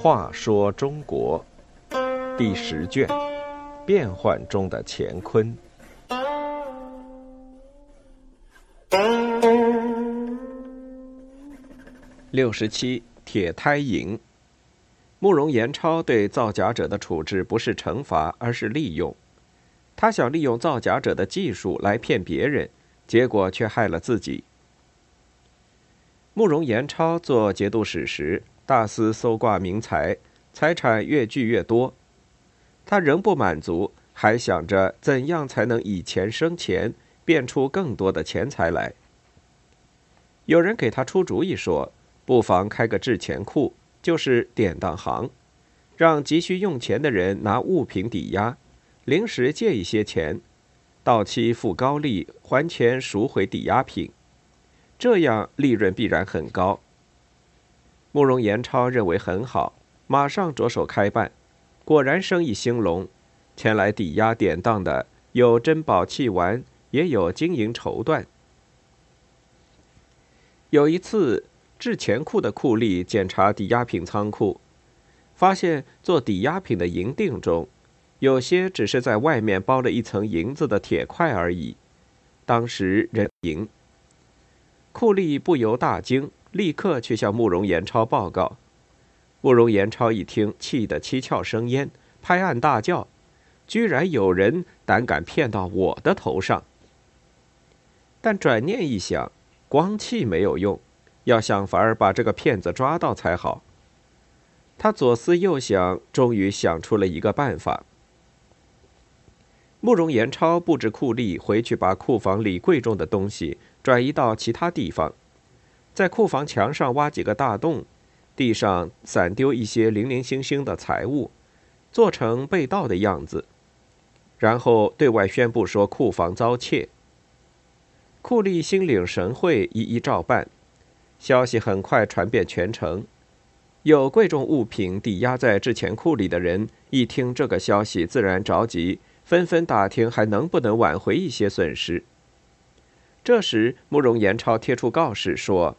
话说中国第十卷：变幻中的乾坤。六十七，铁胎营。慕容延超对造假者的处置不是惩罚，而是利用。他想利用造假者的技术来骗别人，结果却害了自己。慕容延超做节度使时，大肆搜刮民财，财产越聚越多。他仍不满足，还想着怎样才能以钱生钱，变出更多的钱财来。有人给他出主意说，不妨开个制钱库。就是典当行，让急需用钱的人拿物品抵押，临时借一些钱，到期付高利，还钱赎回抵押品，这样利润必然很高。慕容延超认为很好，马上着手开办，果然生意兴隆。前来抵押典当的有珍宝器玩，也有经营绸缎。有一次。制钱库的库吏检查抵押品仓库，发现做抵押品的银锭中，有些只是在外面包了一层银子的铁块而已。当时人银，库吏不由大惊，立刻去向慕容延超报告。慕容延超一听，气得七窍生烟，拍案大叫：“居然有人胆敢骗到我的头上！”但转念一想，光气没有用。要想法儿把这个骗子抓到才好。他左思右想，终于想出了一个办法。慕容延超布置库吏回去把库房里贵重的东西转移到其他地方，在库房墙上挖几个大洞，地上散丢一些零零星星的财物，做成被盗的样子，然后对外宣布说库房遭窃。库吏心领神会，一一照办。消息很快传遍全城，有贵重物品抵押在制钱库里的人，一听这个消息，自然着急，纷纷打听还能不能挽回一些损失。这时，慕容延超贴出告示说：“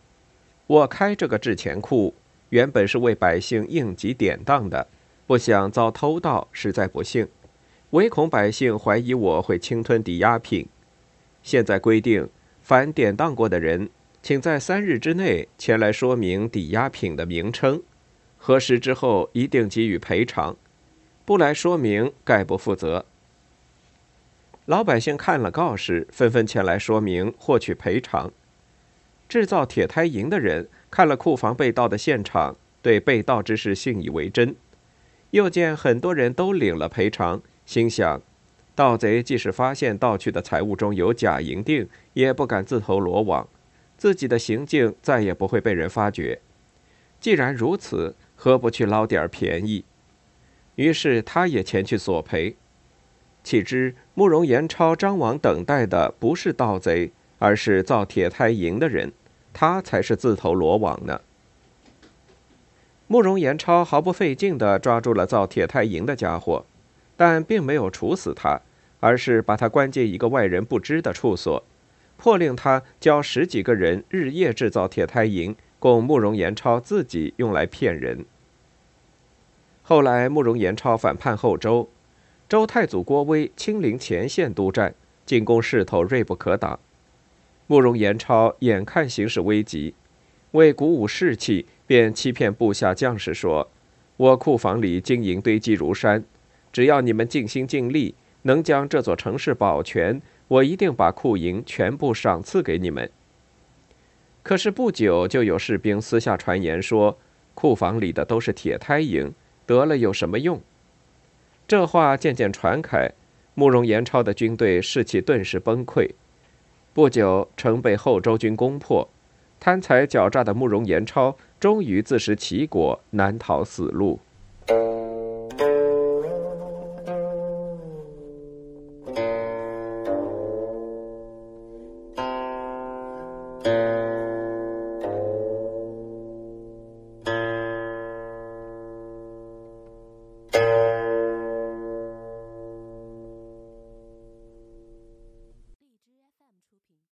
我开这个制钱库，原本是为百姓应急典当的，不想遭偷盗，实在不幸，唯恐百姓怀疑我会侵吞抵押品。现在规定，凡典当过的人。”请在三日之内前来说明抵押品的名称，核实之后一定给予赔偿。不来说明，概不负责。老百姓看了告示，纷纷前来说明，获取赔偿。制造铁胎营的人看了库房被盗的现场，对被盗之事信以为真。又见很多人都领了赔偿，心想：盗贼即使发现盗去的财物中有假银锭，也不敢自投罗网。自己的行径再也不会被人发觉。既然如此，何不去捞点便宜？于是他也前去索赔。岂知慕容延超、张王等待的不是盗贼，而是造铁胎营的人，他才是自投罗网呢。慕容延超毫不费劲地抓住了造铁胎营的家伙，但并没有处死他，而是把他关进一个外人不知的处所。迫令他教十几个人日夜制造铁胎营，供慕容延超自己用来骗人。后来，慕容延超反叛后周，周太祖郭威亲临前线督战，进攻势头锐不可挡。慕容延超眼看形势危急，为鼓舞士气，便欺骗部下将士说：“我库房里金银堆积如山，只要你们尽心尽力，能将这座城市保全。”我一定把库银全部赏赐给你们。可是不久，就有士兵私下传言说，库房里的都是铁胎银，得了有什么用？这话渐渐传开，慕容延超的军队士气顿时崩溃。不久，城被后周军攻破，贪财狡诈的慕容延超终于自食其果，难逃死路。